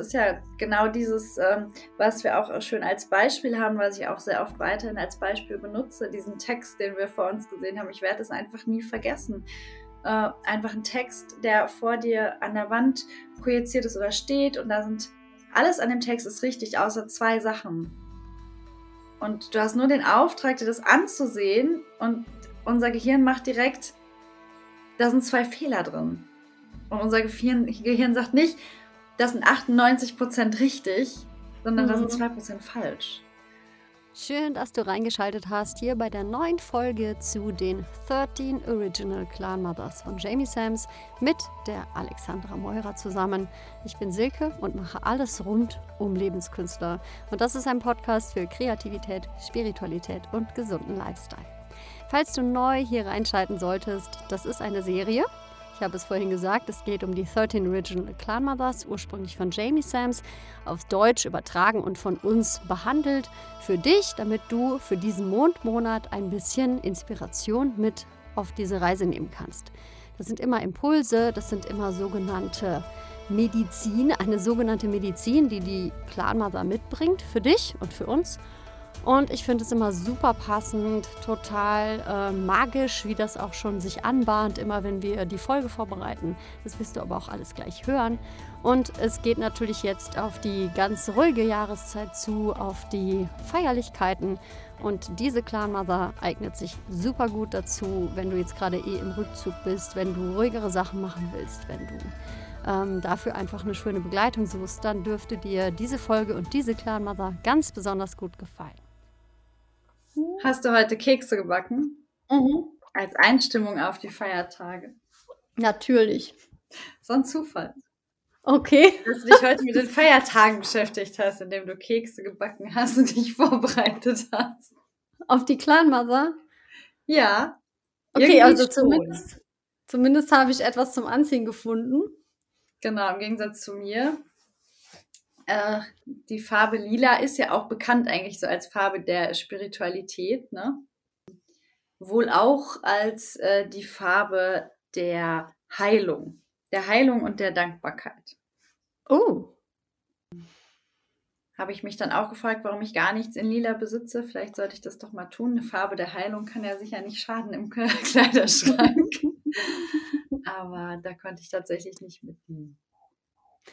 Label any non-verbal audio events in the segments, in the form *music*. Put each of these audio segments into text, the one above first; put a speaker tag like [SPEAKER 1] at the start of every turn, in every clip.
[SPEAKER 1] ist ja genau dieses, ähm, was wir auch schön als Beispiel haben, was ich auch sehr oft weiterhin als Beispiel benutze, diesen Text, den wir vor uns gesehen haben. Ich werde es einfach nie vergessen. Äh, einfach ein Text, der vor dir an der Wand projiziert ist oder steht und da sind alles an dem Text ist richtig, außer zwei Sachen. Und du hast nur den Auftrag, dir das anzusehen und unser Gehirn macht direkt, da sind zwei Fehler drin. Und unser Gehirn, Gehirn sagt nicht, das sind 98% richtig, sondern mhm. das sind 2% mhm. falsch.
[SPEAKER 2] Schön, dass du reingeschaltet hast hier bei der neuen Folge zu den 13 Original Clan Mothers von Jamie Sams mit der Alexandra Meurer zusammen. Ich bin Silke und mache alles rund um Lebenskünstler. Und das ist ein Podcast für Kreativität, Spiritualität und gesunden Lifestyle. Falls du neu hier reinschalten solltest, das ist eine Serie, ich habe es vorhin gesagt, es geht um die 13 Original Clan Mothers, ursprünglich von Jamie Sams, auf Deutsch übertragen und von uns behandelt. Für dich, damit du für diesen Mondmonat ein bisschen Inspiration mit auf diese Reise nehmen kannst. Das sind immer Impulse, das sind immer sogenannte Medizin, eine sogenannte Medizin, die die Clan Mother mitbringt für dich und für uns. Und ich finde es immer super passend, total äh, magisch, wie das auch schon sich anbahnt, immer wenn wir die Folge vorbereiten. Das wirst du aber auch alles gleich hören. Und es geht natürlich jetzt auf die ganz ruhige Jahreszeit zu, auf die Feierlichkeiten. Und diese Clan Mother eignet sich super gut dazu, wenn du jetzt gerade eh im Rückzug bist, wenn du ruhigere Sachen machen willst, wenn du ähm, dafür einfach eine schöne Begleitung suchst, dann dürfte dir diese Folge und diese Clan Mother ganz besonders gut gefallen.
[SPEAKER 1] Hast du heute Kekse gebacken? Mhm. Als Einstimmung auf die Feiertage.
[SPEAKER 2] Natürlich.
[SPEAKER 1] So ein Zufall.
[SPEAKER 2] Okay. *laughs*
[SPEAKER 1] Dass du dich heute mit den Feiertagen beschäftigt hast, indem du Kekse gebacken hast und dich vorbereitet hast.
[SPEAKER 2] Auf die Clan Mother?
[SPEAKER 1] Ja.
[SPEAKER 2] Okay, also zumindest, zumindest habe ich etwas zum Anziehen gefunden.
[SPEAKER 1] Genau, im Gegensatz zu mir äh, die Farbe Lila ist ja auch bekannt eigentlich so als Farbe der Spiritualität, ne? Wohl auch als äh, die Farbe der Heilung, der Heilung und der Dankbarkeit.
[SPEAKER 2] Oh.
[SPEAKER 1] Habe ich mich dann auch gefragt, warum ich gar nichts in Lila besitze. Vielleicht sollte ich das doch mal tun. Eine Farbe der Heilung kann ja sicher nicht schaden im *laughs* Kleiderschrank. Aber da konnte ich tatsächlich nicht mitnehmen.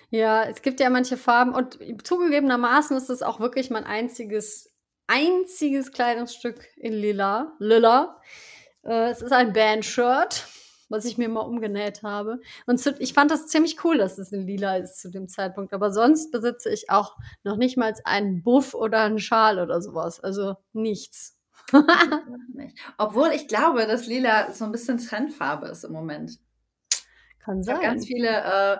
[SPEAKER 2] Ja, es gibt ja manche Farben und zugegebenermaßen ist es auch wirklich mein einziges, einziges Kleidungsstück in lila. Lila. Äh, es ist ein Bandshirt, was ich mir mal umgenäht habe. Und ich fand das ziemlich cool, dass es in lila ist zu dem Zeitpunkt. Aber sonst besitze ich auch noch nicht mal einen Buff oder einen Schal oder sowas. Also nichts. *laughs*
[SPEAKER 1] Obwohl ich glaube, dass lila so ein bisschen Trendfarbe ist im Moment.
[SPEAKER 2] Kann sein.
[SPEAKER 1] Ich habe ganz viele äh,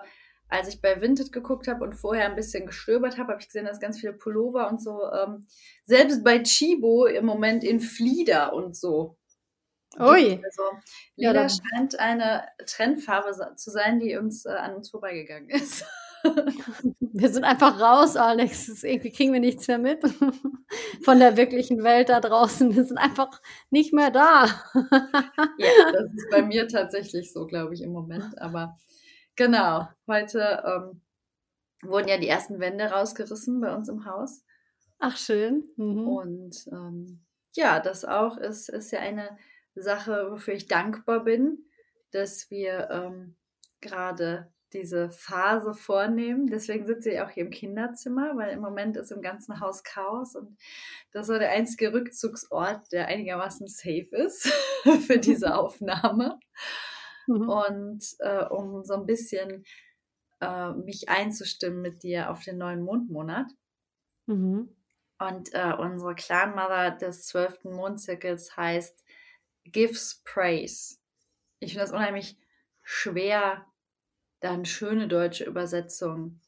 [SPEAKER 1] als ich bei Vinted geguckt habe und vorher ein bisschen gestöbert habe, habe ich gesehen, dass ganz viele Pullover und so, ähm, selbst bei Chibo im Moment in Flieder und so.
[SPEAKER 2] Ui.
[SPEAKER 1] Also, Lila ja, scheint eine Trendfarbe zu sein, die uns äh, an uns vorbeigegangen ist. *laughs*
[SPEAKER 2] wir sind einfach raus, Alex. Irgendwie kriegen wir nichts mehr mit *laughs* von der wirklichen Welt da draußen. Wir sind einfach nicht mehr da. *laughs*
[SPEAKER 1] ja, das ist bei mir tatsächlich so, glaube ich, im Moment. Aber Genau, heute ähm, wurden ja die ersten Wände rausgerissen bei uns im Haus.
[SPEAKER 2] Ach, schön.
[SPEAKER 1] Mhm. Und ähm, ja, das auch ist, ist ja eine Sache, wofür ich dankbar bin, dass wir ähm, gerade diese Phase vornehmen. Deswegen sitze ich auch hier im Kinderzimmer, weil im Moment ist im ganzen Haus Chaos und das war der einzige Rückzugsort, der einigermaßen safe ist *laughs* für diese Aufnahme. Mhm. Und äh, um so ein bisschen äh, mich einzustimmen mit dir auf den neuen Mondmonat. Mhm. Und äh, unsere Clan-Mother des zwölften Mondzirkels heißt Gives Praise. Ich finde das unheimlich schwer, da eine schöne deutsche Übersetzung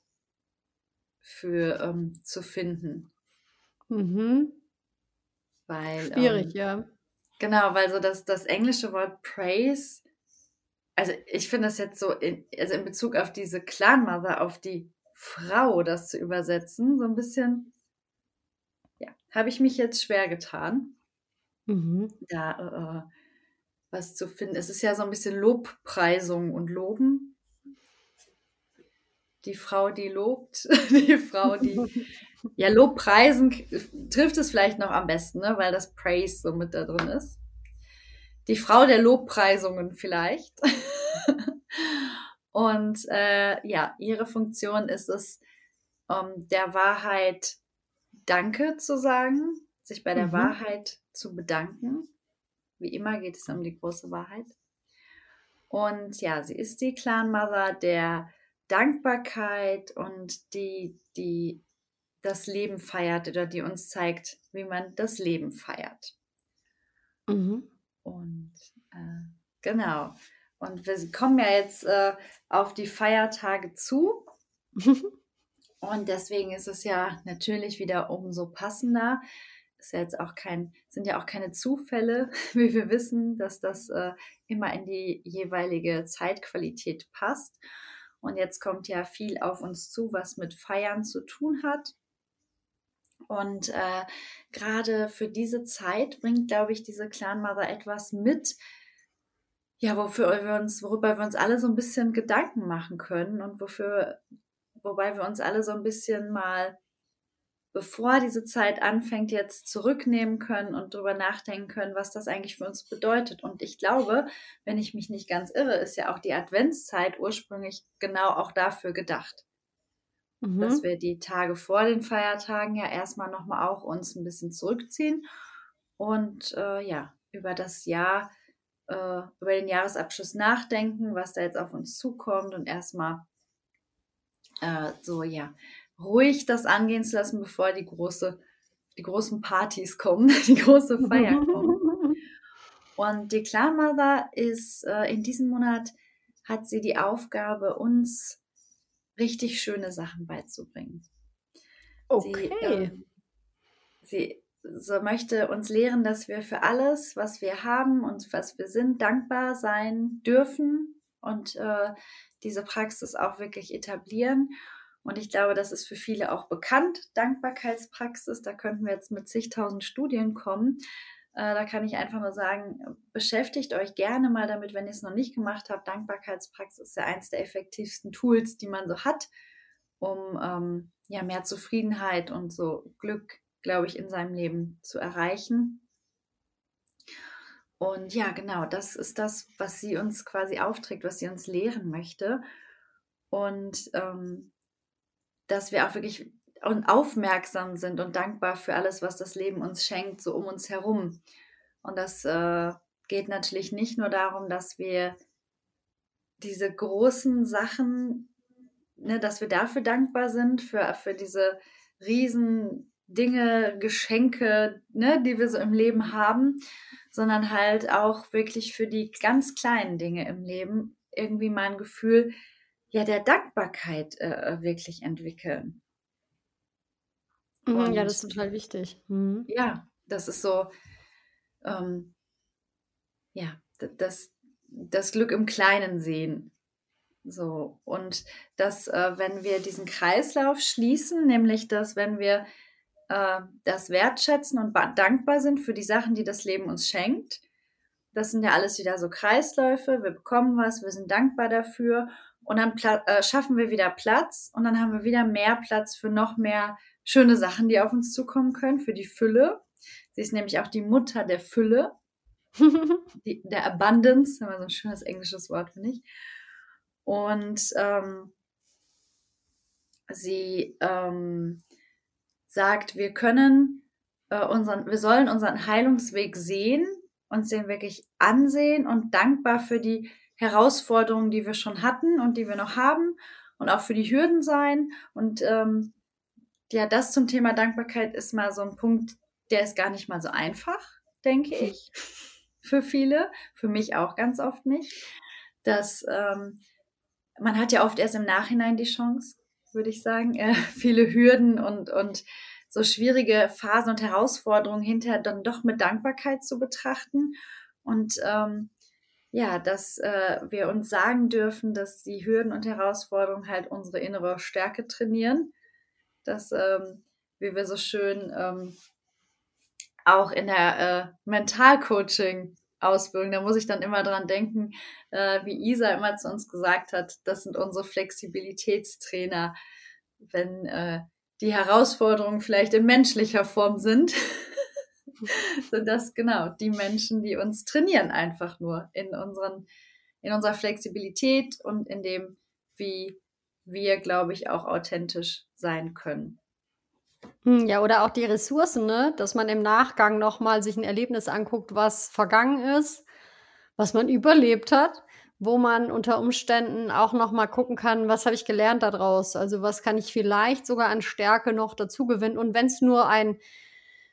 [SPEAKER 1] für ähm, zu finden.
[SPEAKER 2] Mhm.
[SPEAKER 1] Weil,
[SPEAKER 2] Schwierig,
[SPEAKER 1] ähm,
[SPEAKER 2] ja.
[SPEAKER 1] Genau, weil so das, das englische Wort Praise also ich finde das jetzt so, in, also in Bezug auf diese Clan-Mother, auf die Frau, das zu übersetzen, so ein bisschen, ja, habe ich mich jetzt schwer getan,
[SPEAKER 2] mhm.
[SPEAKER 1] da äh, was zu finden. Es ist ja so ein bisschen Lobpreisung und Loben. die Frau, die lobt, *laughs* die Frau, die *laughs* ja Lobpreisen trifft es vielleicht noch am besten, ne? weil das Praise so mit da drin ist. Die Frau der Lobpreisungen vielleicht. *laughs* Und äh, ja, ihre Funktion ist es, um der Wahrheit Danke zu sagen, sich bei der mhm. Wahrheit zu bedanken. Wie immer geht es um die große Wahrheit. Und ja, sie ist die Clan Mother der Dankbarkeit und die, die das Leben feiert oder die uns zeigt, wie man das Leben feiert. Mhm. Und äh, genau. Und wir kommen ja jetzt äh, auf die Feiertage zu. *laughs* Und deswegen ist es ja natürlich wieder umso passender. Ist ja jetzt auch kein, sind ja auch keine Zufälle, *laughs* wie wir wissen, dass das äh, immer in die jeweilige Zeitqualität passt. Und jetzt kommt ja viel auf uns zu, was mit Feiern zu tun hat. Und äh, gerade für diese Zeit bringt, glaube ich, diese Clan Mother etwas mit, ja, wofür wir uns, worüber wir uns alle so ein bisschen Gedanken machen können und wofür, wobei wir uns alle so ein bisschen mal, bevor diese Zeit anfängt, jetzt zurücknehmen können und darüber nachdenken können, was das eigentlich für uns bedeutet. Und ich glaube, wenn ich mich nicht ganz irre, ist ja auch die Adventszeit ursprünglich genau auch dafür gedacht. Mhm. Dass wir die Tage vor den Feiertagen ja erstmal nochmal auch uns ein bisschen zurückziehen und äh, ja, über das Jahr äh, über den Jahresabschluss nachdenken, was da jetzt auf uns zukommt und erstmal äh, so, ja, ruhig das angehen zu lassen, bevor die große, die großen Partys kommen, *laughs* die große Feier kommt. Und die Clan Mother ist äh, in diesem Monat hat sie die Aufgabe, uns richtig schöne Sachen beizubringen. Okay. Sie, äh, sie so möchte uns lehren, dass wir für alles, was wir haben und was wir sind, dankbar sein dürfen und äh, diese Praxis auch wirklich etablieren. Und ich glaube, das ist für viele auch bekannt, Dankbarkeitspraxis. Da könnten wir jetzt mit zigtausend Studien kommen. Äh, da kann ich einfach nur sagen, beschäftigt euch gerne mal damit, wenn ihr es noch nicht gemacht habt. Dankbarkeitspraxis ist ja eins der effektivsten Tools, die man so hat, um ähm, ja mehr Zufriedenheit und so Glück glaube ich, in seinem Leben zu erreichen. Und ja, genau, das ist das, was sie uns quasi aufträgt, was sie uns lehren möchte. Und ähm, dass wir auch wirklich aufmerksam sind und dankbar für alles, was das Leben uns schenkt, so um uns herum. Und das äh, geht natürlich nicht nur darum, dass wir diese großen Sachen, ne, dass wir dafür dankbar sind, für, für diese riesen Dinge, Geschenke, ne, die wir so im Leben haben, sondern halt auch wirklich für die ganz kleinen Dinge im Leben irgendwie mein Gefühl ja der Dankbarkeit äh, wirklich entwickeln.
[SPEAKER 2] Mhm, ja, das ist total wichtig. Mhm.
[SPEAKER 1] Ja, das ist so, ähm, ja, das, das Glück im Kleinen sehen. So, und dass, äh, wenn wir diesen Kreislauf schließen, nämlich dass, wenn wir äh, das wertschätzen und dankbar sind für die Sachen, die das Leben uns schenkt. Das sind ja alles wieder so Kreisläufe. Wir bekommen was, wir sind dankbar dafür und dann äh, schaffen wir wieder Platz und dann haben wir wieder mehr Platz für noch mehr schöne Sachen, die auf uns zukommen können, für die Fülle. Sie ist nämlich auch die Mutter der Fülle, *laughs* die, der Abundance, immer so ein schönes englisches Wort, finde ich. Und ähm, sie ähm, sagt, wir können äh, unseren, wir sollen unseren Heilungsweg sehen, uns den wirklich ansehen und dankbar für die Herausforderungen, die wir schon hatten und die wir noch haben und auch für die Hürden sein. Und ähm, ja, das zum Thema Dankbarkeit ist mal so ein Punkt, der ist gar nicht mal so einfach, denke ich, für viele, für mich auch ganz oft nicht. Dass ähm, man hat ja oft erst im Nachhinein die Chance, würde ich sagen, äh, *laughs* viele Hürden und, und so schwierige Phasen und Herausforderungen hinterher dann doch mit Dankbarkeit zu betrachten. Und ähm, ja, dass äh, wir uns sagen dürfen, dass die Hürden und Herausforderungen halt unsere innere Stärke trainieren. Dass, ähm, wie wir so schön ähm, auch in der äh, Mentalcoaching auswirken. Da muss ich dann immer dran denken, äh, wie Isa immer zu uns gesagt hat, das sind unsere Flexibilitätstrainer. Wenn äh, die Herausforderungen vielleicht in menschlicher Form sind, *laughs* sind das genau die Menschen, die uns trainieren einfach nur in unseren, in unserer Flexibilität und in dem, wie wir, glaube ich, auch authentisch sein können.
[SPEAKER 2] Hm, ja, oder auch die Ressourcen, ne? Dass man im Nachgang nochmal sich ein Erlebnis anguckt, was vergangen ist, was man überlebt hat, wo man unter Umständen auch nochmal gucken kann, was habe ich gelernt daraus? Also, was kann ich vielleicht sogar an Stärke noch dazu gewinnen? Und wenn es nur ein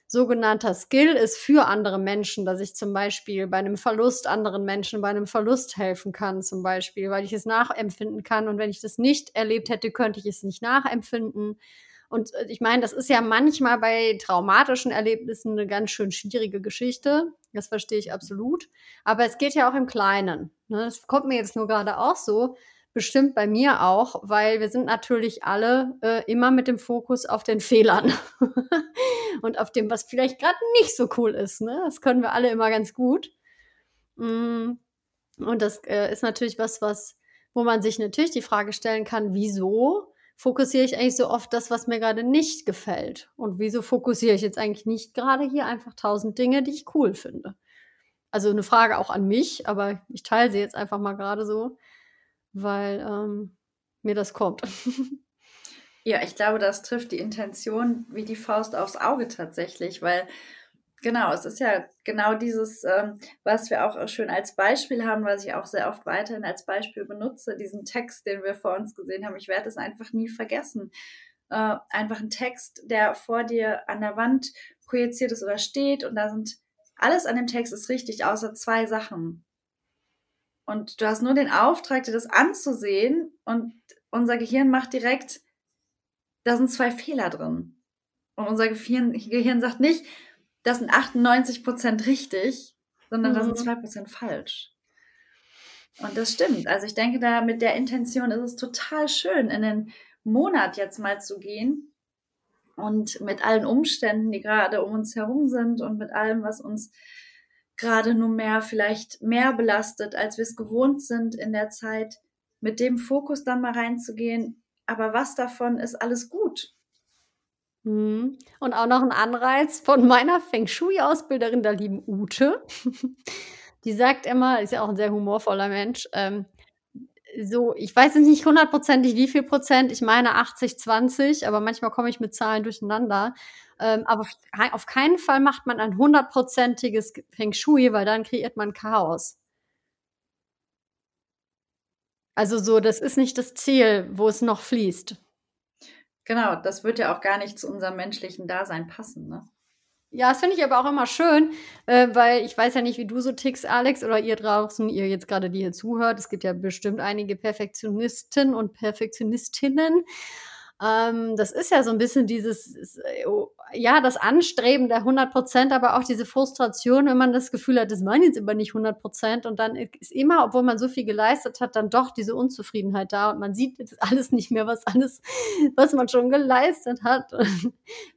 [SPEAKER 2] sogenannter Skill ist für andere Menschen, dass ich zum Beispiel bei einem Verlust anderen Menschen bei einem Verlust helfen kann, zum Beispiel, weil ich es nachempfinden kann. Und wenn ich das nicht erlebt hätte, könnte ich es nicht nachempfinden. Und äh, ich meine, das ist ja manchmal bei traumatischen Erlebnissen eine ganz schön schwierige Geschichte. Das verstehe ich absolut. Aber es geht ja auch im Kleinen. Ne? Das kommt mir jetzt nur gerade auch so. Bestimmt bei mir auch, weil wir sind natürlich alle äh, immer mit dem Fokus auf den Fehlern *laughs* und auf dem, was vielleicht gerade nicht so cool ist. Ne? Das können wir alle immer ganz gut. Mm. Und das äh, ist natürlich was, was, wo man sich natürlich die Frage stellen kann, wieso fokussiere ich eigentlich so oft das, was mir gerade nicht gefällt? Und wieso fokussiere ich jetzt eigentlich nicht gerade hier einfach tausend Dinge, die ich cool finde? Also eine Frage auch an mich, aber ich teile sie jetzt einfach mal gerade so, weil ähm, mir das kommt. *laughs*
[SPEAKER 1] Ja, ich glaube, das trifft die Intention wie die Faust aufs Auge tatsächlich, weil Genau, es ist ja genau dieses, ähm, was wir auch schön als Beispiel haben, was ich auch sehr oft weiterhin als Beispiel benutze, diesen Text, den wir vor uns gesehen haben. Ich werde es einfach nie vergessen. Äh, einfach ein Text, der vor dir an der Wand projiziert ist oder steht und da sind alles an dem Text ist richtig, außer zwei Sachen. Und du hast nur den Auftrag, dir das anzusehen und unser Gehirn macht direkt, da sind zwei Fehler drin. Und unser Gehirn, Gehirn sagt nicht, das sind 98 Prozent richtig, sondern mhm. das sind 2 mhm. Prozent falsch. Und das stimmt. Also ich denke, da mit der Intention ist es total schön, in den Monat jetzt mal zu gehen und mit allen Umständen, die gerade um uns herum sind und mit allem, was uns gerade nur mehr vielleicht mehr belastet, als wir es gewohnt sind in der Zeit, mit dem Fokus dann mal reinzugehen. Aber was davon ist alles gut?
[SPEAKER 2] Mhm. Und auch noch ein Anreiz von meiner Feng Shui-Ausbilderin, der lieben Ute. *laughs* Die sagt immer, ist ja auch ein sehr humorvoller Mensch, ähm, so, ich weiß jetzt nicht hundertprozentig, wie viel Prozent, ich meine 80, 20, aber manchmal komme ich mit Zahlen durcheinander. Ähm, aber auf keinen Fall macht man ein hundertprozentiges Feng Shui, weil dann kreiert man Chaos. Also so, das ist nicht das Ziel, wo es noch fließt.
[SPEAKER 1] Genau, das wird ja auch gar nicht zu unserem menschlichen Dasein passen, ne?
[SPEAKER 2] Ja, das finde ich aber auch immer schön, äh, weil ich weiß ja nicht, wie du so tickst, Alex, oder ihr draußen, ihr jetzt gerade, die hier zuhört. Es gibt ja bestimmt einige Perfektionisten und Perfektionistinnen. Ähm, das ist ja so ein bisschen dieses, oh, ja, das Anstreben der 100 Prozent, aber auch diese Frustration, wenn man das Gefühl hat, das meinen jetzt immer nicht 100 Prozent und dann ist immer, obwohl man so viel geleistet hat, dann doch diese Unzufriedenheit da und man sieht jetzt alles nicht mehr, was alles, was man schon geleistet hat.
[SPEAKER 1] da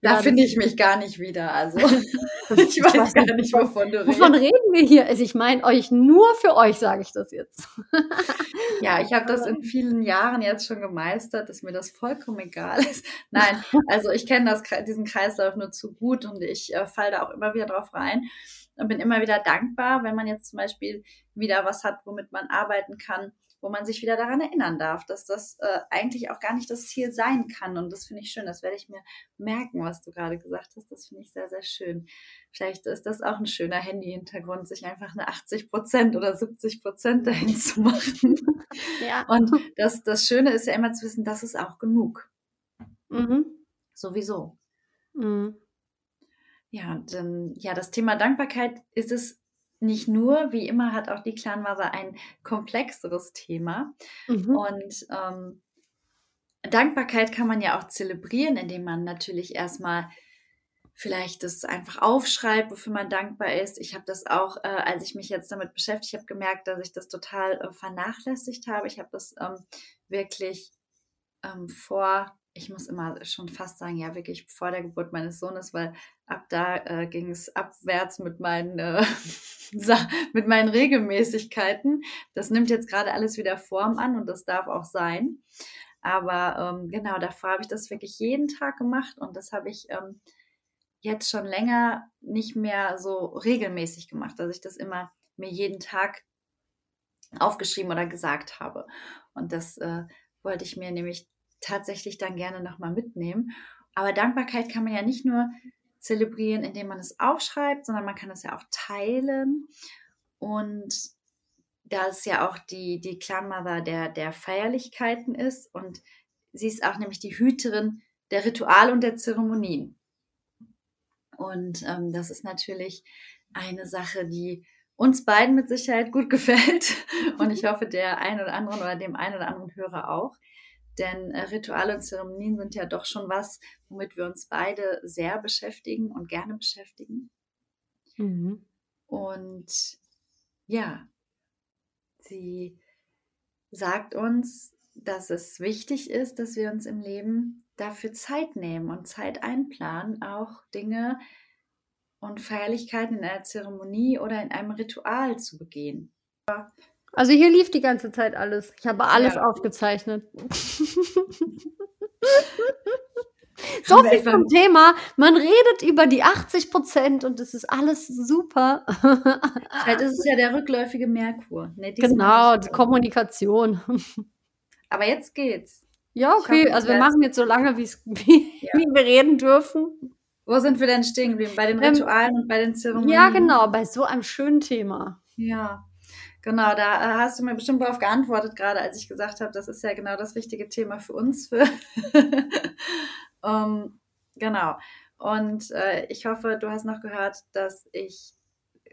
[SPEAKER 1] ja, finde ich mich gar nicht wieder, also *laughs* ich weiß gar nicht, wovon du
[SPEAKER 2] redest. Wovon reden wir hier? Also ich meine euch, nur für euch sage ich das jetzt. *laughs*
[SPEAKER 1] ja, ich habe das in vielen Jahren jetzt schon gemeistert, dass mir das vollkommen egal ist. Nein, also ich kenne diesen Kreis Kreislauf nur zu gut und ich äh, falle da auch immer wieder drauf rein und bin immer wieder dankbar, wenn man jetzt zum Beispiel wieder was hat, womit man arbeiten kann, wo man sich wieder daran erinnern darf, dass das äh, eigentlich auch gar nicht das Ziel sein kann. Und das finde ich schön. Das werde ich mir merken, was du gerade gesagt hast. Das finde ich sehr, sehr schön. Vielleicht ist das auch ein schöner Handy-Hintergrund, sich einfach eine 80 Prozent oder 70 Prozent dahin zu machen. *laughs* Ja. Und das, das Schöne ist ja immer zu wissen, das ist auch genug. Mhm. Sowieso. Mhm. Ja, dann, ja, das Thema Dankbarkeit ist es nicht nur, wie immer hat auch die Clanwasser ein komplexeres Thema. Mhm. Und ähm, Dankbarkeit kann man ja auch zelebrieren, indem man natürlich erstmal vielleicht das einfach aufschreibt, wofür man dankbar ist. Ich habe das auch, äh, als ich mich jetzt damit beschäftigt habe, gemerkt, dass ich das total äh, vernachlässigt habe. Ich habe das ähm, wirklich ähm, vor ich muss immer schon fast sagen, ja, wirklich vor der Geburt meines Sohnes, weil ab da äh, ging es abwärts mit meinen, äh, *laughs* mit meinen Regelmäßigkeiten. Das nimmt jetzt gerade alles wieder Form an und das darf auch sein. Aber ähm, genau, davor habe ich das wirklich jeden Tag gemacht und das habe ich ähm, jetzt schon länger nicht mehr so regelmäßig gemacht, dass ich das immer mir jeden Tag aufgeschrieben oder gesagt habe. Und das äh, wollte ich mir nämlich tatsächlich dann gerne nochmal mitnehmen. Aber Dankbarkeit kann man ja nicht nur zelebrieren, indem man es aufschreibt, sondern man kann es ja auch teilen. Und da es ja auch die, die Clanmother der, der Feierlichkeiten ist und sie ist auch nämlich die Hüterin der Rituale und der Zeremonien. Und ähm, das ist natürlich eine Sache, die uns beiden mit Sicherheit gut *laughs* gefällt und ich hoffe der einen oder anderen oder dem einen oder anderen Hörer auch. Denn äh, Rituale und Zeremonien sind ja doch schon was, womit wir uns beide sehr beschäftigen und gerne beschäftigen. Mhm. Und ja, sie sagt uns, dass es wichtig ist, dass wir uns im Leben dafür Zeit nehmen und Zeit einplanen, auch Dinge und Feierlichkeiten in einer Zeremonie oder in einem Ritual zu begehen.
[SPEAKER 2] Also hier lief die ganze Zeit alles. Ich habe alles ja. aufgezeichnet. *laughs* so viel zum Thema. Man redet über die 80 Prozent und es ist alles super. *laughs*
[SPEAKER 1] Vielleicht ist es ja der rückläufige Merkur.
[SPEAKER 2] Nee, genau, die Kommunikation.
[SPEAKER 1] Aber jetzt geht's.
[SPEAKER 2] Ja, okay. Hoffe, also wir machen jetzt so lange, *laughs* wie, ja. wie wir reden dürfen.
[SPEAKER 1] Wo sind wir denn stehen geblieben? Bei den ähm, Ritualen ähm, und bei den Zeremonien?
[SPEAKER 2] Ja, genau, bei so einem schönen Thema.
[SPEAKER 1] Ja, genau, da äh, hast du mir bestimmt darauf geantwortet, gerade als ich gesagt habe, das ist ja genau das richtige Thema für uns. Für *laughs* um, genau. Und äh, ich hoffe, du hast noch gehört, dass ich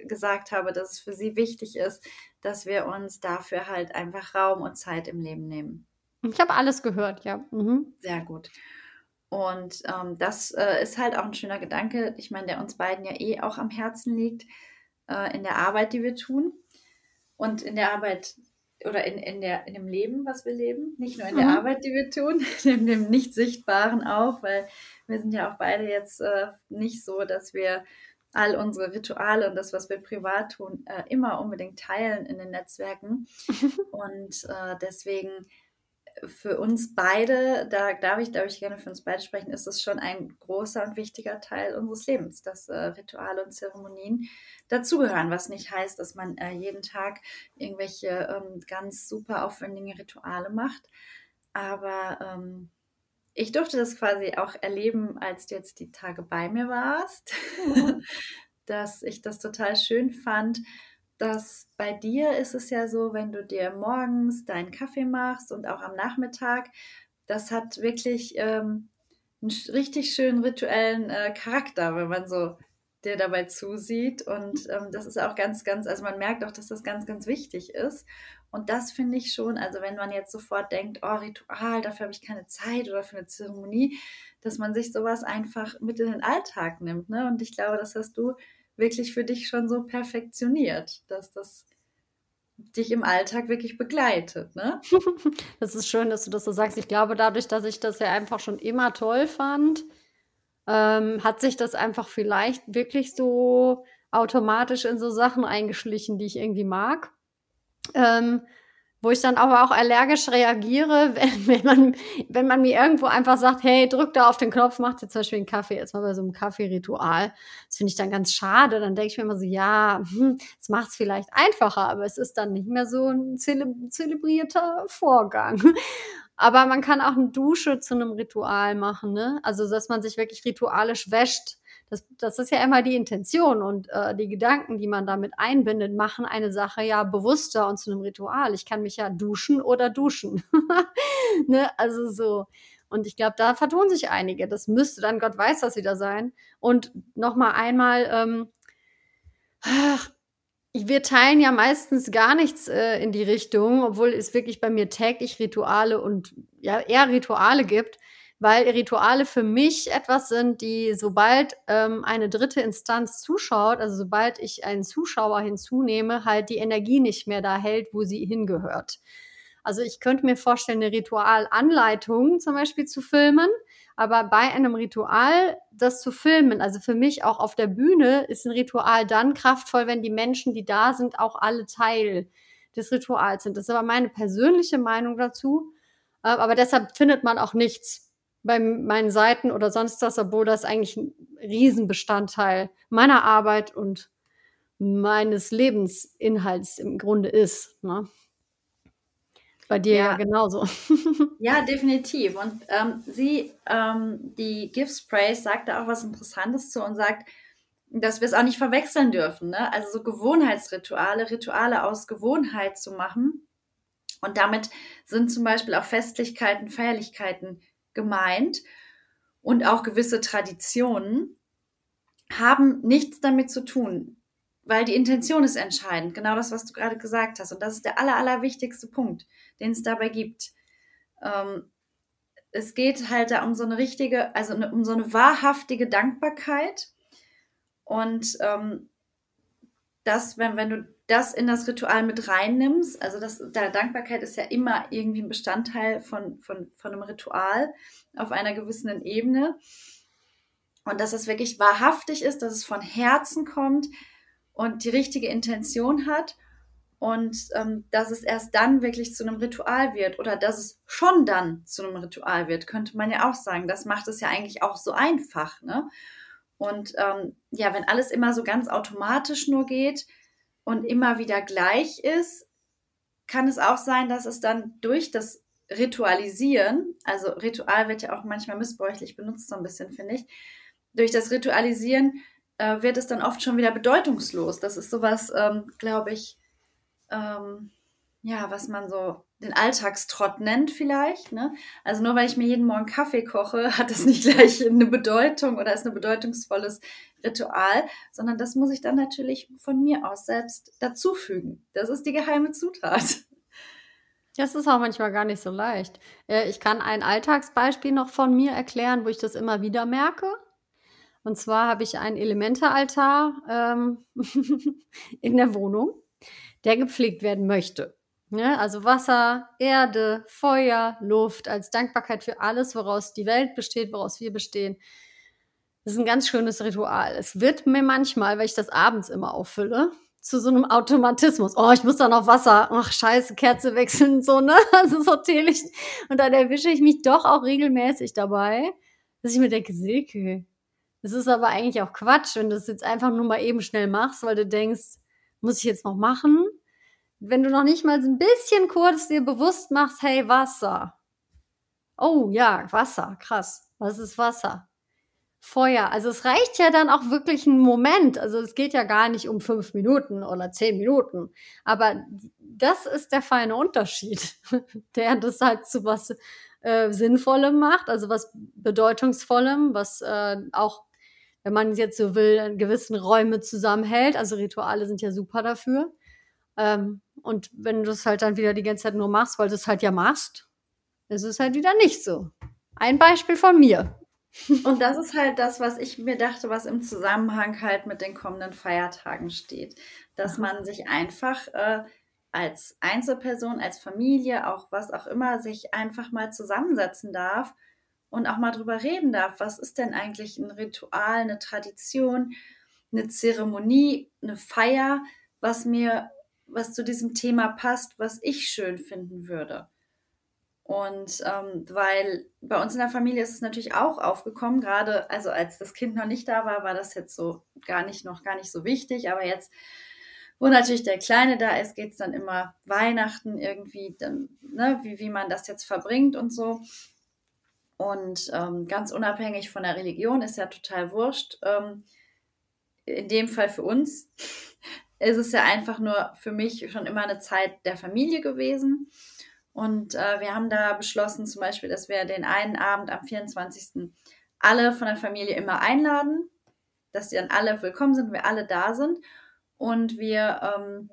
[SPEAKER 1] gesagt habe, dass es für sie wichtig ist, dass wir uns dafür halt einfach Raum und Zeit im Leben nehmen.
[SPEAKER 2] Ich habe alles gehört, ja. Mhm.
[SPEAKER 1] Sehr gut. Und ähm, das äh, ist halt auch ein schöner Gedanke, ich meine, der uns beiden ja eh auch am Herzen liegt, äh, in der Arbeit, die wir tun und in der Arbeit oder in, in, der, in dem Leben, was wir leben, nicht nur in der mhm. Arbeit, die wir tun, *laughs* in dem nicht sichtbaren auch, weil wir sind ja auch beide jetzt äh, nicht so, dass wir all unsere Rituale und das, was wir privat tun, äh, immer unbedingt teilen in den Netzwerken. *laughs* und äh, deswegen für uns beide, da darf ich, darf ich gerne für uns beide sprechen, ist es schon ein großer und wichtiger Teil unseres Lebens, dass äh, Rituale und Zeremonien dazugehören, was nicht heißt, dass man äh, jeden Tag irgendwelche ähm, ganz super aufwendige Rituale macht. Aber ähm, ich durfte das quasi auch erleben, als du jetzt die Tage bei mir warst, mhm. *laughs* dass ich das total schön fand, dass bei dir ist es ja so, wenn du dir morgens deinen Kaffee machst und auch am Nachmittag, das hat wirklich ähm, einen richtig schönen rituellen äh, Charakter, wenn man so dir dabei zusieht. Und ähm, das ist auch ganz, ganz, also man merkt auch, dass das ganz, ganz wichtig ist. Und das finde ich schon, also wenn man jetzt sofort denkt, oh, Ritual, dafür habe ich keine Zeit oder für eine Zeremonie, dass man sich sowas einfach mit in den Alltag nimmt. Ne? Und ich glaube, das hast du wirklich für dich schon so perfektioniert, dass das dich im Alltag wirklich begleitet, ne? *laughs*
[SPEAKER 2] Das ist schön, dass du das so sagst. Ich glaube, dadurch, dass ich das ja einfach schon immer toll fand, ähm, hat sich das einfach vielleicht wirklich so automatisch in so Sachen eingeschlichen, die ich irgendwie mag. Ähm, wo ich dann aber auch allergisch reagiere, *laughs* wenn, wenn, man, wenn man mir irgendwo einfach sagt, hey, drück da auf den Knopf, mach dir zum Beispiel einen Kaffee, jetzt mal bei so einem Kaffeeritual. Das finde ich dann ganz schade. Dann denke ich mir immer so, ja, hm, es macht es vielleicht einfacher, aber es ist dann nicht mehr so ein zele zelebrierter Vorgang. *laughs* Aber man kann auch eine Dusche zu einem Ritual machen, ne? Also, dass man sich wirklich ritualisch wäscht das, das ist ja immer die Intention und äh, die Gedanken, die man damit einbindet, machen eine Sache ja bewusster und zu einem Ritual. Ich kann mich ja duschen oder duschen. *laughs* ne? Also so. Und ich glaube, da vertun sich einige. Das müsste dann, Gott weiß, was wieder sein. Und nochmal einmal, ähm, wir teilen ja meistens gar nichts äh, in die Richtung, obwohl es wirklich bei mir täglich Rituale und ja eher Rituale gibt weil Rituale für mich etwas sind, die sobald ähm, eine dritte Instanz zuschaut, also sobald ich einen Zuschauer hinzunehme, halt die Energie nicht mehr da hält, wo sie hingehört. Also ich könnte mir vorstellen, eine Ritualanleitung zum Beispiel zu filmen, aber bei einem Ritual das zu filmen, also für mich auch auf der Bühne, ist ein Ritual dann kraftvoll, wenn die Menschen, die da sind, auch alle Teil des Rituals sind. Das ist aber meine persönliche Meinung dazu. Äh, aber deshalb findet man auch nichts bei meinen Seiten oder sonst was, obwohl das eigentlich ein Riesenbestandteil meiner Arbeit und meines Lebensinhalts im Grunde ist. Ne? Bei dir ja, ja genauso. *laughs*
[SPEAKER 1] ja, definitiv. Und ähm, sie, ähm, die Gift Sprays, sagt da auch was Interessantes zu und sagt, dass wir es auch nicht verwechseln dürfen. Ne? Also so Gewohnheitsrituale, Rituale aus Gewohnheit zu machen. Und damit sind zum Beispiel auch Festlichkeiten, Feierlichkeiten gemeint und auch gewisse Traditionen haben nichts damit zu tun, weil die Intention ist entscheidend. Genau das, was du gerade gesagt hast. Und das ist der aller, aller wichtigste Punkt, den es dabei gibt. Ähm, es geht halt da um so eine richtige, also um so eine wahrhaftige Dankbarkeit. Und ähm, das, wenn, wenn du das in das Ritual mit reinnimmst, also das, da Dankbarkeit ist ja immer irgendwie ein Bestandteil von, von, von einem Ritual auf einer gewissen Ebene. Und dass es wirklich wahrhaftig ist, dass es von Herzen kommt und die richtige Intention hat und ähm, dass es erst dann wirklich zu einem Ritual wird oder dass es schon dann zu einem Ritual wird, könnte man ja auch sagen. Das macht es ja eigentlich auch so einfach. Ne? Und ähm, ja, wenn alles immer so ganz automatisch nur geht und immer wieder gleich ist, kann es auch sein, dass es dann durch das Ritualisieren, also Ritual wird ja auch manchmal missbräuchlich benutzt, so ein bisschen, finde ich, durch das Ritualisieren äh, wird es dann oft schon wieder bedeutungslos. Das ist sowas, ähm, glaube ich, ähm, ja, was man so den Alltagstrott nennt vielleicht. Ne? Also nur weil ich mir jeden Morgen Kaffee koche, *laughs* hat das nicht gleich eine Bedeutung oder ist ein bedeutungsvolles Ritual, sondern das muss ich dann natürlich von mir aus selbst dazufügen. Das ist die geheime Zutat.
[SPEAKER 2] Das ist auch manchmal gar nicht so leicht. Äh, ich kann ein Alltagsbeispiel noch von mir erklären, wo ich das immer wieder merke. Und zwar habe ich einen Elementealtar ähm, *laughs* in der Wohnung, der gepflegt werden möchte. Ne? Also Wasser, Erde, Feuer, Luft als Dankbarkeit für alles, woraus die Welt besteht, woraus wir bestehen. Das ist ein ganz schönes Ritual. Es wird mir manchmal, weil ich das abends immer auffülle, zu so einem Automatismus. Oh, ich muss da noch Wasser. Ach, scheiße, Kerze wechseln, so, ne? *laughs* Also so Teelicht. Und dann erwische ich mich doch auch regelmäßig dabei, dass ich mir denke, Silke, das ist aber eigentlich auch Quatsch, wenn du das jetzt einfach nur mal eben schnell machst, weil du denkst, muss ich jetzt noch machen? Wenn du noch nicht mal ein bisschen kurz dir bewusst machst, hey, Wasser. Oh ja, Wasser, krass. Was ist Wasser? Feuer. Also es reicht ja dann auch wirklich ein Moment. Also es geht ja gar nicht um fünf Minuten oder zehn Minuten. Aber das ist der feine Unterschied, *laughs* der das halt zu was äh, Sinnvollem macht, also was Bedeutungsvollem, was äh, auch, wenn man jetzt so will, in gewissen Räume zusammenhält. Also Rituale sind ja super dafür. Ähm, und wenn du es halt dann wieder die ganze Zeit nur machst, weil du es halt ja machst, ist es halt wieder nicht so. Ein Beispiel von mir. *laughs*
[SPEAKER 1] Und das ist halt das, was ich mir dachte, was im Zusammenhang halt mit den kommenden Feiertagen steht. Dass man sich einfach äh, als Einzelperson, als Familie, auch was auch immer, sich einfach mal zusammensetzen darf und auch mal drüber reden darf. Was ist denn eigentlich ein Ritual, eine Tradition, eine Zeremonie, eine Feier, was mir was zu diesem Thema passt, was ich schön finden würde. Und ähm, weil bei uns in der Familie ist es natürlich auch aufgekommen, gerade also als das Kind noch nicht da war, war das jetzt so gar nicht noch gar nicht so wichtig. Aber jetzt, wo natürlich der Kleine da ist, geht es dann immer Weihnachten irgendwie, dann, ne, wie, wie man das jetzt verbringt und so. Und ähm, ganz unabhängig von der Religion ist ja total wurscht. Ähm, in dem Fall für uns ist es ja einfach nur für mich schon immer eine Zeit der Familie gewesen. Und äh, wir haben da beschlossen, zum Beispiel, dass wir den einen Abend am 24. alle von der Familie immer einladen, dass die dann alle willkommen sind, wir alle da sind und wir ähm,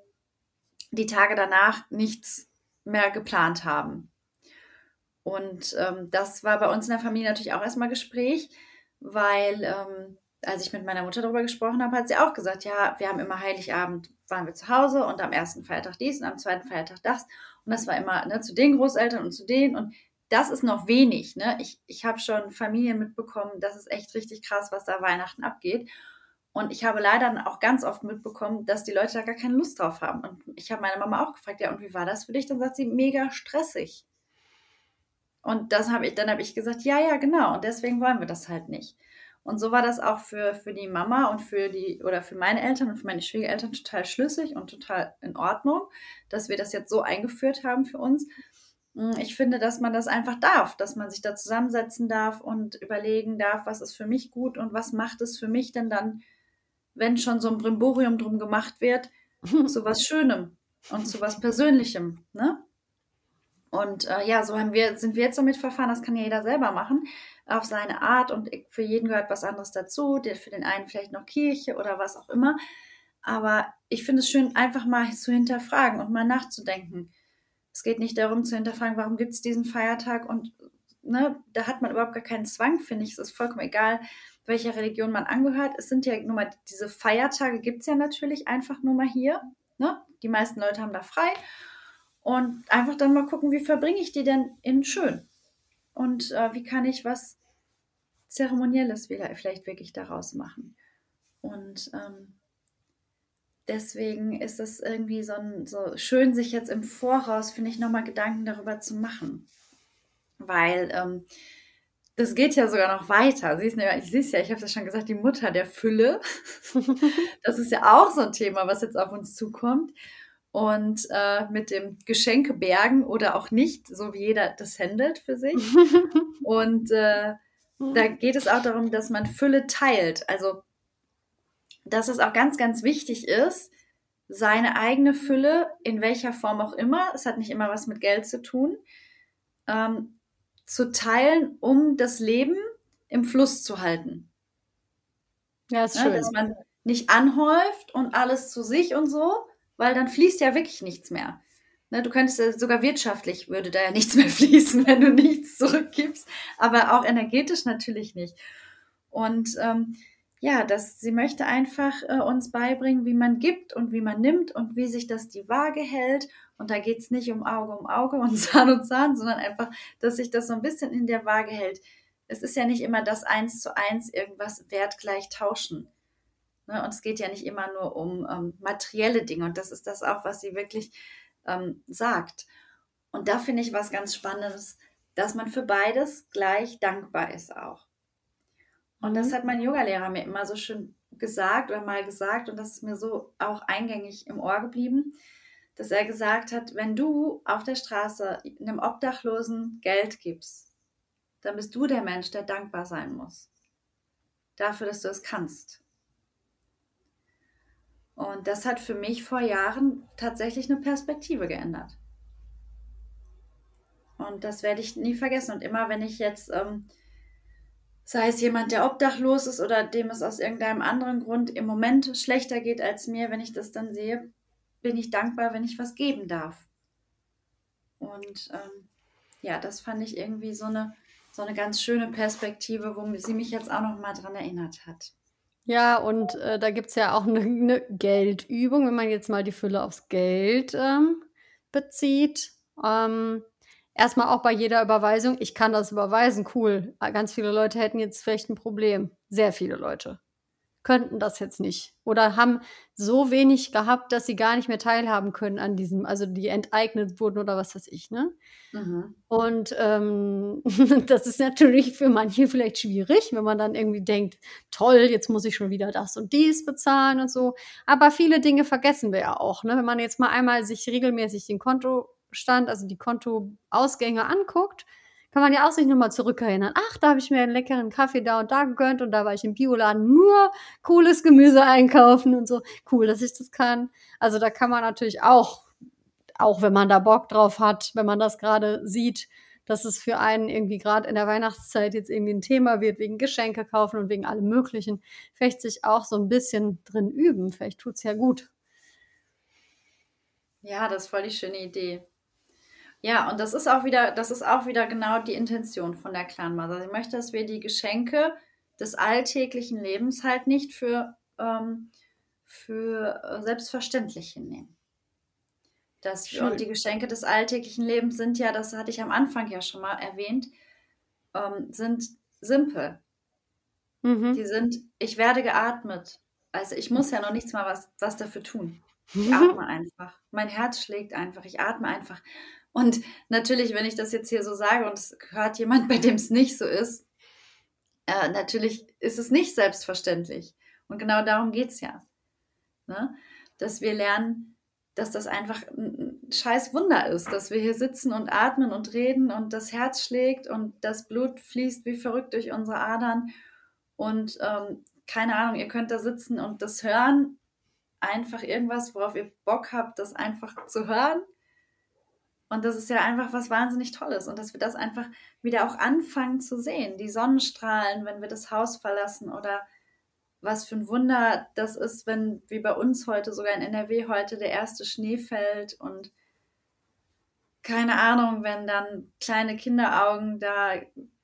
[SPEAKER 1] die Tage danach nichts mehr geplant haben. Und ähm, das war bei uns in der Familie natürlich auch erstmal Gespräch, weil ähm, als ich mit meiner Mutter darüber gesprochen habe, hat sie auch gesagt, ja, wir haben immer Heiligabend, waren wir zu Hause und am ersten Feiertag dies und am zweiten Feiertag das. Und das war immer ne, zu den Großeltern und zu denen. Und das ist noch wenig. Ne? Ich, ich habe schon Familien mitbekommen, das ist echt richtig krass, was da Weihnachten abgeht. Und ich habe leider auch ganz oft mitbekommen, dass die Leute da gar keine Lust drauf haben. Und ich habe meine Mama auch gefragt, ja, und wie war das für dich? Dann sagt sie, mega stressig. Und das habe ich, dann habe ich gesagt, ja, ja, genau. Und deswegen wollen wir das halt nicht. Und so war das auch für, für die Mama und für die, oder für meine Eltern und für meine Schwiegereltern total schlüssig und total in Ordnung, dass wir das jetzt so eingeführt haben für uns. Hm, ich finde, dass man das einfach darf, dass man sich da zusammensetzen darf und überlegen darf, was ist für mich gut und was macht es für mich denn dann wenn schon so ein Brimborium drum gemacht wird, *laughs* zu was Schönem und zu was Persönlichem. Ne? Und äh, ja, so haben wir, sind wir jetzt damit verfahren, das kann ja jeder selber machen, auf seine Art und für jeden gehört was anderes dazu, für den einen vielleicht noch Kirche oder was auch immer. Aber ich finde es schön, einfach mal zu hinterfragen und mal nachzudenken. Es geht nicht darum zu hinterfragen, warum gibt es diesen Feiertag und ne, da hat man überhaupt gar keinen Zwang, finde ich. Es ist vollkommen egal, welcher Religion man angehört. Es sind ja nur mal diese Feiertage, gibt es ja natürlich einfach nur mal hier. Ne? Die meisten Leute haben da frei. Und einfach dann mal gucken, wie verbringe ich die denn in schön? Und äh, wie kann ich was Zeremonielles vielleicht wirklich daraus machen? Und ähm, deswegen ist es irgendwie so, ein, so schön, sich jetzt im Voraus, finde ich, nochmal Gedanken darüber zu machen. Weil ähm, das geht ja sogar noch weiter. Sie ist, ich sehe ja, ich habe ja schon gesagt, die Mutter der Fülle. *laughs* das ist ja auch so ein Thema, was jetzt auf uns zukommt. Und äh, mit dem Geschenkebergen oder auch nicht, so wie jeder das handelt für sich. *laughs* Und äh, da geht es auch darum, dass man Fülle teilt. Also, dass es auch ganz, ganz wichtig ist, seine eigene Fülle, in welcher Form auch immer, es hat nicht immer was mit Geld zu tun, ähm, zu teilen, um das Leben im Fluss zu halten. Ja, ist schön. Ja, dass man nicht anhäuft und alles zu sich und so, weil dann fließt ja wirklich nichts mehr. Ne, du könntest ja sogar wirtschaftlich würde da ja nichts mehr *laughs* fließen, wenn du nichts zurückgibst, aber auch energetisch natürlich nicht. Und ähm, ja, dass sie möchte einfach äh, uns beibringen, wie man gibt und wie man nimmt und wie sich das die Waage hält und da geht es nicht um Auge um Auge und *laughs* Zahn um Zahn, sondern einfach, dass sich das so ein bisschen in der Waage hält. Es ist ja nicht immer das eins zu eins irgendwas wertgleich tauschen. Ne? Und es geht ja nicht immer nur um ähm, materielle Dinge. Und das ist das auch, was sie wirklich ähm, sagt. Und da finde ich was ganz Spannendes, dass man für beides gleich dankbar ist auch. Und das mhm. hat mein Yogalehrer mir immer so schön gesagt oder mal gesagt und das ist mir so auch eingängig im Ohr geblieben dass er gesagt hat, wenn du auf der Straße einem Obdachlosen Geld gibst, dann bist du der Mensch, der dankbar sein muss. Dafür, dass du es kannst. Und das hat für mich vor Jahren tatsächlich eine Perspektive geändert. Und das werde ich nie vergessen. Und immer wenn ich jetzt, ähm, sei es jemand, der obdachlos ist oder dem es aus irgendeinem anderen Grund im Moment schlechter geht als mir, wenn ich das dann sehe, bin ich dankbar, wenn ich was geben darf. Und ähm, ja, das fand ich irgendwie so eine, so eine ganz schöne Perspektive, wo sie mich jetzt auch noch mal dran erinnert hat.
[SPEAKER 2] Ja, und äh, da gibt es ja auch eine, eine, Geldübung, wenn man jetzt mal die Fülle aufs Geld ähm, bezieht. Ähm, erstmal auch bei jeder Überweisung, ich kann das überweisen, cool. Ganz viele Leute hätten jetzt vielleicht ein Problem. Sehr viele Leute könnten das jetzt nicht oder haben so wenig gehabt, dass sie gar nicht mehr teilhaben können an diesem, also die enteignet wurden oder was weiß ich, ne? Mhm. Und ähm, *laughs* das ist natürlich für manche vielleicht schwierig, wenn man dann irgendwie denkt, toll, jetzt muss ich schon wieder das und dies bezahlen und so. Aber viele Dinge vergessen wir ja auch, ne? Wenn man jetzt mal einmal sich regelmäßig den Kontostand, also die Kontoausgänge anguckt, kann man ja auch sich nochmal zurückerinnern. Ach, da habe ich mir einen leckeren Kaffee da und da gegönnt und da war ich im Bioladen nur cooles Gemüse einkaufen und so. Cool, dass ich das kann. Also da kann man natürlich auch, auch wenn man da Bock drauf hat, wenn man das gerade sieht, dass es für einen irgendwie gerade in der Weihnachtszeit jetzt irgendwie ein Thema wird, wegen Geschenke kaufen und wegen allem Möglichen, vielleicht sich auch so ein bisschen drin üben. Vielleicht tut es ja gut.
[SPEAKER 1] Ja, das ist voll die schöne Idee. Ja, und das ist auch wieder, das ist auch wieder genau die Intention von der Clan Mother. Sie möchte, dass wir die Geschenke des alltäglichen Lebens halt nicht für, ähm, für äh, selbstverständlich hinnehmen. Das, und die Geschenke des alltäglichen Lebens sind ja, das hatte ich am Anfang ja schon mal erwähnt, ähm, sind simpel. Mhm. Die sind, ich werde geatmet. Also ich muss ja noch nichts mal was, was dafür tun. Ich *laughs* atme einfach. Mein Herz schlägt einfach. Ich atme einfach. Und natürlich, wenn ich das jetzt hier so sage und es hört jemand, bei dem es nicht so ist, äh, natürlich ist es nicht selbstverständlich. Und genau darum geht es ja. Ne? Dass wir lernen, dass das einfach ein scheiß Wunder ist, dass wir hier sitzen und atmen und reden und das Herz schlägt und das Blut fließt wie verrückt durch unsere Adern. Und ähm, keine Ahnung, ihr könnt da sitzen und das hören. Einfach irgendwas, worauf ihr Bock habt, das einfach zu hören und das ist ja einfach was wahnsinnig Tolles und dass wir das einfach wieder auch anfangen zu sehen. Die Sonnenstrahlen, wenn wir das Haus verlassen oder was für ein Wunder das ist, wenn wie bei uns heute, sogar in NRW heute, der erste Schnee fällt und keine Ahnung, wenn dann kleine Kinderaugen da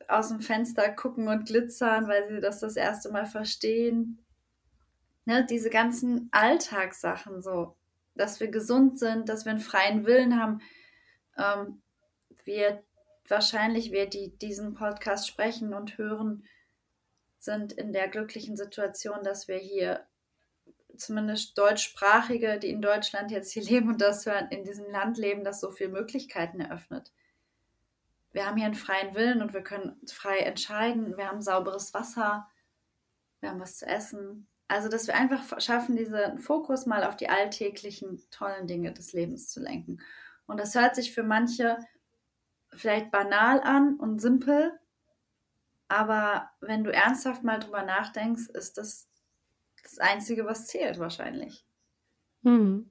[SPEAKER 1] aus dem Fenster gucken und glitzern, weil sie das das erste Mal verstehen. Ne, diese ganzen Alltagssachen so, dass wir gesund sind, dass wir einen freien Willen haben, ähm, wir wahrscheinlich, wir, die diesen Podcast sprechen und hören, sind in der glücklichen Situation, dass wir hier zumindest Deutschsprachige, die in Deutschland jetzt hier *laughs* leben und das hören, in diesem Land leben, das so viele Möglichkeiten eröffnet. Wir haben hier einen freien Willen und wir können frei entscheiden. Wir haben sauberes Wasser, wir haben was zu essen. Also, dass wir einfach schaffen, diesen Fokus mal auf die alltäglichen, tollen Dinge des Lebens zu lenken. Und das hört sich für manche vielleicht banal an und simpel, aber wenn du ernsthaft mal drüber nachdenkst, ist das das Einzige, was zählt wahrscheinlich. Hm.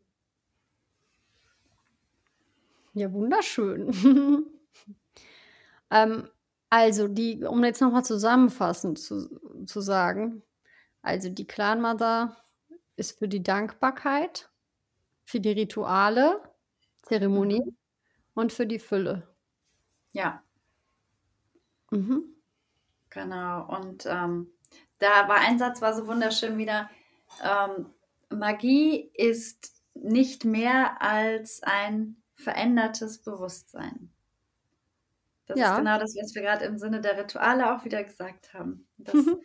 [SPEAKER 2] Ja, wunderschön. *laughs* ähm, also, die, um jetzt nochmal zusammenfassend zu, zu sagen, also die Clan Mother ist für die Dankbarkeit, für die Rituale, Zeremonie mhm. und für die Fülle.
[SPEAKER 1] Ja. Mhm. Genau. Und ähm, da war ein Satz, war so wunderschön wieder. Ähm, Magie ist nicht mehr als ein verändertes Bewusstsein. Das ja. ist genau das, was wir gerade im Sinne der Rituale auch wieder gesagt haben. Dass mhm.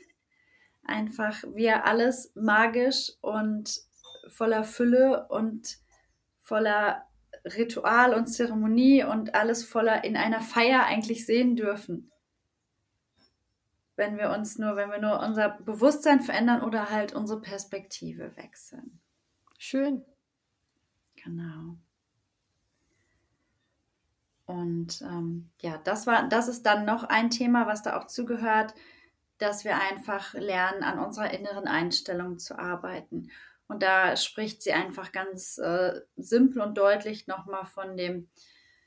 [SPEAKER 1] einfach wir alles magisch und voller Fülle und voller Ritual und Zeremonie und alles voller in einer Feier eigentlich sehen dürfen. Wenn wir uns nur, wenn wir nur unser Bewusstsein verändern oder halt unsere Perspektive wechseln.
[SPEAKER 2] Schön.
[SPEAKER 1] Genau. Und ähm, ja, das war, das ist dann noch ein Thema, was da auch zugehört, dass wir einfach lernen, an unserer inneren Einstellung zu arbeiten und da spricht sie einfach ganz äh, simpel und deutlich nochmal von dem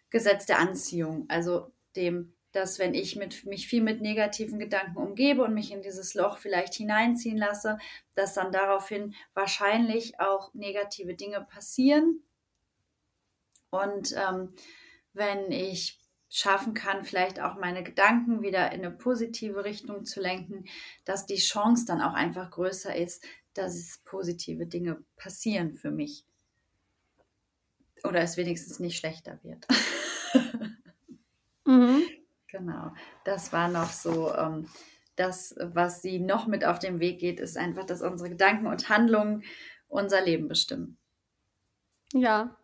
[SPEAKER 1] Gesetz der Anziehung. Also dem, dass wenn ich mit, mich viel mit negativen Gedanken umgebe und mich in dieses Loch vielleicht hineinziehen lasse, dass dann daraufhin wahrscheinlich auch negative Dinge passieren. Und ähm, wenn ich schaffen kann, vielleicht auch meine Gedanken wieder in eine positive Richtung zu lenken, dass die Chance dann auch einfach größer ist, dass positive Dinge passieren für mich. Oder es wenigstens nicht schlechter wird. mhm. *laughs* Genau. Das war noch so. Ähm, das, was sie noch mit auf den Weg geht, ist einfach, dass unsere Gedanken und Handlungen unser Leben bestimmen.
[SPEAKER 2] Ja.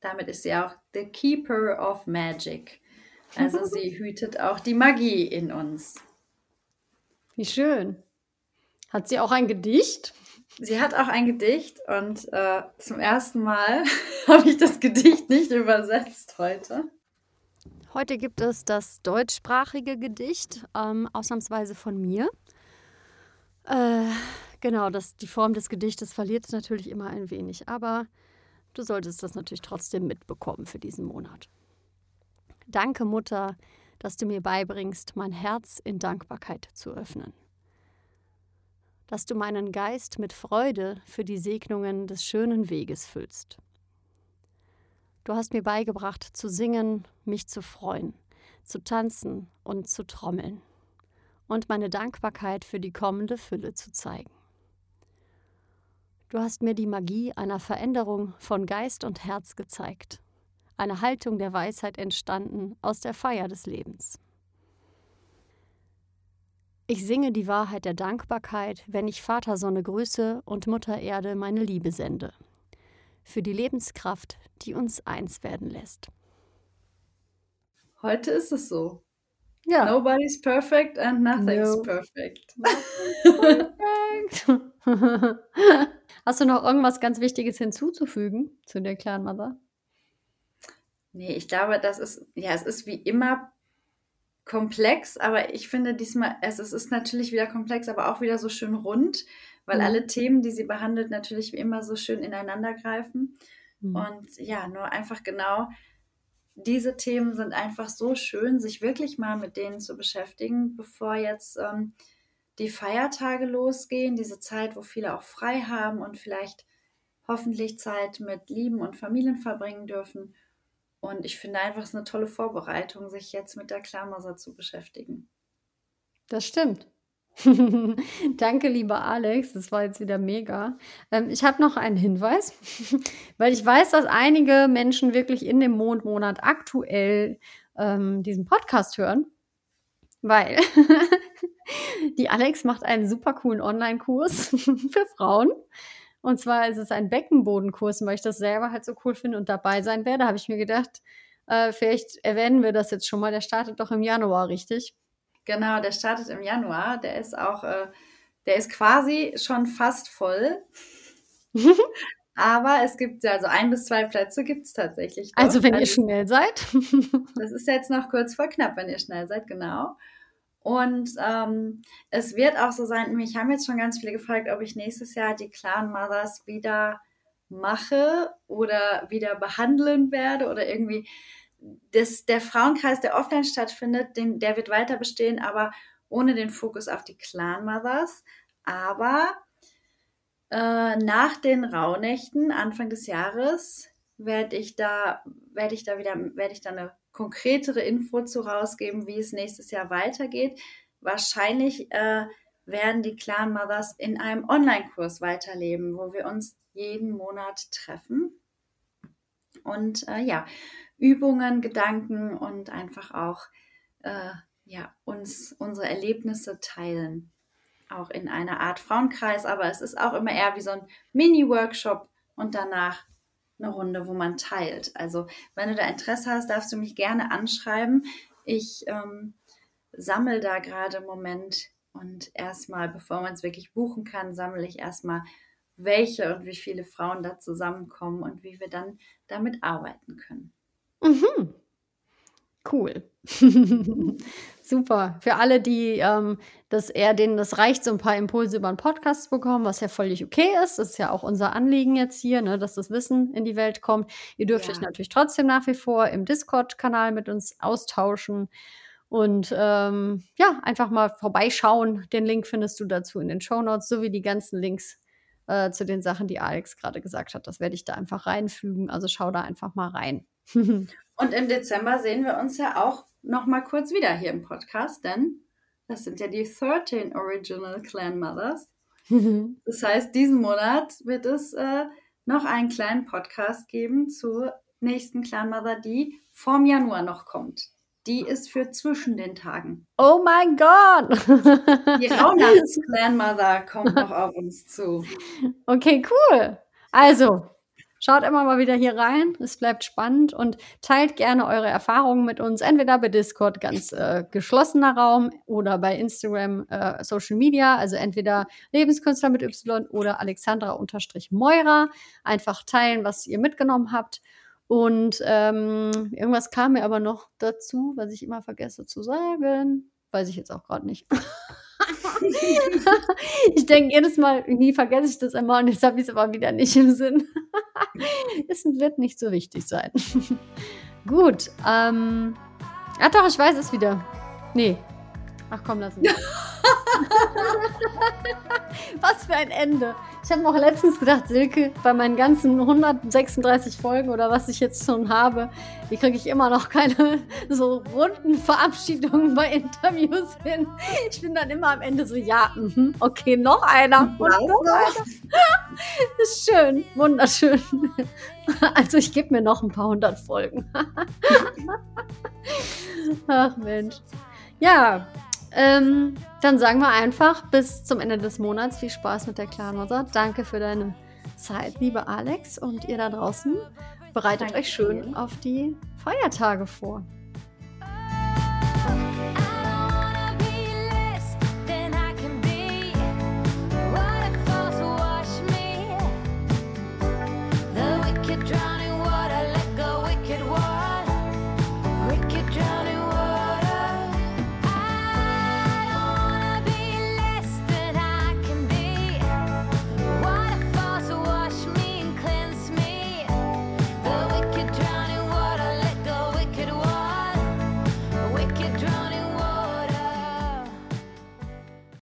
[SPEAKER 1] Damit ist sie auch the Keeper of Magic. *laughs* Also sie hütet auch die Magie in uns.
[SPEAKER 2] Wie schön. Hat sie auch ein Gedicht?
[SPEAKER 1] Sie hat auch ein Gedicht und äh, zum ersten Mal *laughs* habe ich das Gedicht nicht übersetzt heute.
[SPEAKER 2] Heute gibt es das deutschsprachige Gedicht, ähm, ausnahmsweise von mir. Äh, genau, das, die Form des Gedichtes verliert es natürlich immer ein wenig, aber du solltest das natürlich trotzdem mitbekommen für diesen Monat. Danke, Mutter, dass du mir beibringst, mein Herz in Dankbarkeit zu öffnen dass du meinen Geist mit Freude für die Segnungen des schönen Weges füllst. Du hast mir beigebracht zu singen, mich zu freuen, zu tanzen und zu trommeln. und meine Dankbarkeit für die kommende Fülle zu zeigen. Du hast mir die Magie einer Veränderung von Geist und Herz gezeigt, eine Haltung der Weisheit entstanden aus der Feier des Lebens. Ich singe die Wahrheit der Dankbarkeit, wenn ich Vater Sonne grüße und Mutter Erde meine Liebe sende. Für die Lebenskraft, die uns eins werden lässt.
[SPEAKER 1] Heute ist es so. Ja. Nobody's perfect and nothing's no. perfect.
[SPEAKER 2] perfect. *laughs* Hast du noch irgendwas ganz Wichtiges hinzuzufügen zu der Clan Mother?
[SPEAKER 1] Nee, ich glaube, das ist, ja, es ist wie immer komplex, aber ich finde diesmal, es, es ist natürlich wieder komplex, aber auch wieder so schön rund, weil mhm. alle Themen, die sie behandelt, natürlich wie immer so schön ineinander greifen. Mhm. Und ja, nur einfach genau diese Themen sind einfach so schön, sich wirklich mal mit denen zu beschäftigen, bevor jetzt ähm, die Feiertage losgehen, diese Zeit, wo viele auch frei haben und vielleicht hoffentlich Zeit mit Lieben und Familien verbringen dürfen. Und ich finde einfach, es ist eine tolle Vorbereitung, sich jetzt mit der Klarmaser zu beschäftigen.
[SPEAKER 2] Das stimmt. *laughs* Danke, lieber Alex. Das war jetzt wieder mega. Ähm, ich habe noch einen Hinweis, *laughs* weil ich weiß, dass einige Menschen wirklich in dem Mondmonat aktuell ähm, diesen Podcast hören, weil *laughs* die Alex macht einen super coolen Online-Kurs für Frauen. Und zwar ist es ein Beckenbodenkurs, weil ich das selber halt so cool finde und dabei sein werde, habe ich mir gedacht, äh, vielleicht erwähnen wir das jetzt schon mal. Der startet doch im Januar, richtig?
[SPEAKER 1] Genau, der startet im Januar. Der ist auch, äh, der ist quasi schon fast voll. *laughs* Aber es gibt also ein bis zwei Plätze gibt es tatsächlich.
[SPEAKER 2] Doch. Also wenn also, ihr schnell seid. *laughs*
[SPEAKER 1] das ist jetzt noch kurz vor knapp, wenn ihr schnell seid, genau. Und ähm, es wird auch so sein, mich haben jetzt schon ganz viele gefragt, ob ich nächstes Jahr die Clan Mothers wieder mache oder wieder behandeln werde oder irgendwie. Das, der Frauenkreis, der offline stattfindet, den, der wird weiter bestehen, aber ohne den Fokus auf die Clan Mothers. Aber äh, nach den Rauhnächten Anfang des Jahres werde ich da werde ich da wieder werde ich da eine konkretere Info zu rausgeben, wie es nächstes Jahr weitergeht. Wahrscheinlich äh, werden die Clan Mothers in einem Online-Kurs weiterleben, wo wir uns jeden Monat treffen und äh, ja, Übungen, Gedanken und einfach auch äh, ja, uns unsere Erlebnisse teilen. Auch in einer Art Frauenkreis, aber es ist auch immer eher wie so ein Mini-Workshop und danach eine Runde, wo man teilt. Also wenn du da Interesse hast, darfst du mich gerne anschreiben. Ich ähm, sammle da gerade im Moment und erstmal, bevor man es wirklich buchen kann, sammle ich erstmal, welche und wie viele Frauen da zusammenkommen und wie wir dann damit arbeiten können.
[SPEAKER 2] Mhm. Cool. *laughs* Super. Für alle, die ähm, das eher denen das reicht, so ein paar Impulse über einen Podcast zu bekommen, was ja völlig okay ist. Das ist ja auch unser Anliegen jetzt hier, ne, dass das Wissen in die Welt kommt. Ihr dürft ja. euch natürlich trotzdem nach wie vor im Discord-Kanal mit uns austauschen. Und ähm, ja, einfach mal vorbeischauen. Den Link findest du dazu in den Show Notes, sowie die ganzen Links äh, zu den Sachen, die Alex gerade gesagt hat. Das werde ich da einfach reinfügen. Also schau da einfach mal rein. *laughs*
[SPEAKER 1] Und im Dezember sehen wir uns ja auch noch mal kurz wieder hier im Podcast, denn das sind ja die 13 Original Clan Mothers. *laughs* Das heißt, diesen Monat wird es äh, noch einen kleinen Podcast geben zur nächsten Clan Mother, die vorm Januar noch kommt. Die ist für zwischen den Tagen.
[SPEAKER 2] Oh mein Gott!
[SPEAKER 1] Die *laughs* Raunachts Clan Mother kommt noch auf uns zu.
[SPEAKER 2] Okay, cool. Also, Schaut immer mal wieder hier rein. Es bleibt spannend und teilt gerne eure Erfahrungen mit uns. Entweder bei Discord ganz äh, geschlossener Raum oder bei Instagram äh, Social Media. Also entweder Lebenskünstler mit Y oder Alexandra-Moira. Einfach teilen, was ihr mitgenommen habt. Und ähm, irgendwas kam mir aber noch dazu, was ich immer vergesse zu sagen. Weiß ich jetzt auch gerade nicht. *laughs* ich denke jedes Mal, nie vergesse ich das immer und jetzt habe ich es aber wieder nicht im Sinn. *laughs* es wird nicht so wichtig sein. *laughs* Gut. Ähm, ja, doch, ich weiß es wieder. Nee. Ach komm, lass mich. *laughs* *laughs* Was für ein Ende. Ich habe auch letztens gedacht, Silke, bei meinen ganzen 136 Folgen oder was ich jetzt schon habe, wie kriege ich immer noch keine *laughs* so runden Verabschiedungen bei Interviews hin. Ich bin dann immer am Ende so, ja, mh, okay, noch einer. Und noch einer. Das *laughs* ist schön, wunderschön. Also ich gebe mir noch ein paar hundert Folgen. Ach Mensch. Ja, ähm, dann sagen wir einfach bis zum Ende des Monats viel Spaß mit der Clanmother. Danke für deine Zeit, liebe Alex. Und ihr da draußen, bereitet Danke euch schön auf die Feiertage vor.